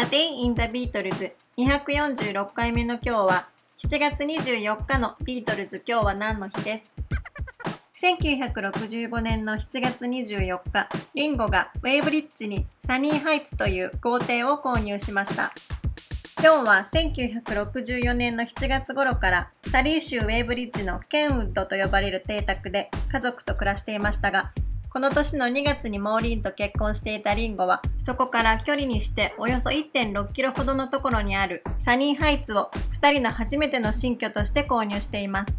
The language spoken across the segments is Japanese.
A Day in the Beatles 246回目の今日は7月24日のビートルズ。今日は何の日です？1965年の7月24日、リンゴがウェイブリッジにサニーハイツという豪邸を購入しました。ジョンは1964年の7月頃からサリー州ウェイブリッジのケンウッドと呼ばれる邸宅で家族と暮らしていましたが、この年の2月にモーリンと結婚していたリンゴは、そこから距離にしておよそ1.6キロほどのところにあるサニーハイツを2人の初めての新居として購入しています。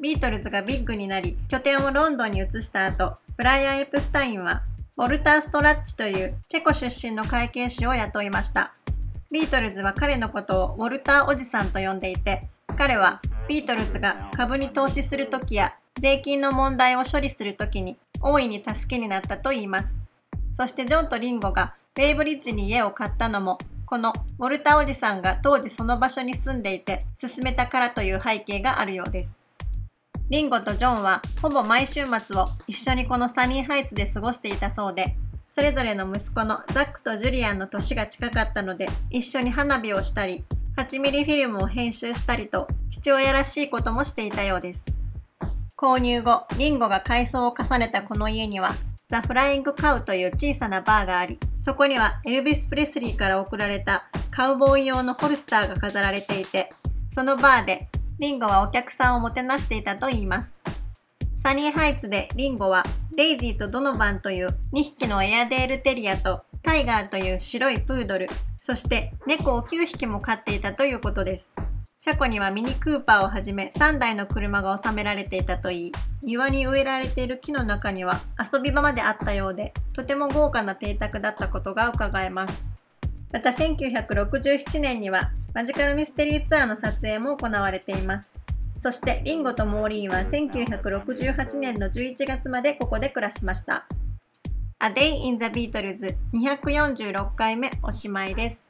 ビートルズがビッグになり、拠点をロンドンに移した後、ブライアン・エプスタインは、ウォルター・ストラッチというチェコ出身の会計士を雇いました。ビートルズは彼のことをウォルターおじさんと呼んでいて、彼はビートルズが株に投資するときや税金の問題を処理するときに大いに助けになったと言います。そしてジョンとリンゴがウェイブリッジに家を買ったのも、このウォルターおじさんが当時その場所に住んでいて進めたからという背景があるようです。リンゴとジョンはほぼ毎週末を一緒にこのサニーハイツで過ごしていたそうで、それぞれの息子のザックとジュリアンの年が近かったので一緒に花火をしたり、8ミリフィルムを編集したりと父親らしいこともしていたようです。購入後、リンゴが改装を重ねたこの家には、ザ・フライング・カウという小さなバーがあり、そこにはエルビス・プレスリーから贈られたカウボーイ用のホルスターが飾られていて、そのバーでリンゴはお客さんをもてなしていたといいます。サニーハイツでリンゴはデイジーとドノバンという2匹のエアデールテリアとタイガーという白いプードル、そして猫を9匹も飼っていたということです。車庫にはミニクーパーをはじめ3台の車が収められていたといい、庭に植えられている木の中には遊び場まであったようで、とても豪華な邸宅だったことが伺えます。また1967年にはマジカルミステリーツアーの撮影も行われています。そしてリンゴとモーリーは1968年の11月までここで暮らしました。A Day in the Beatles 246回目おしまいです。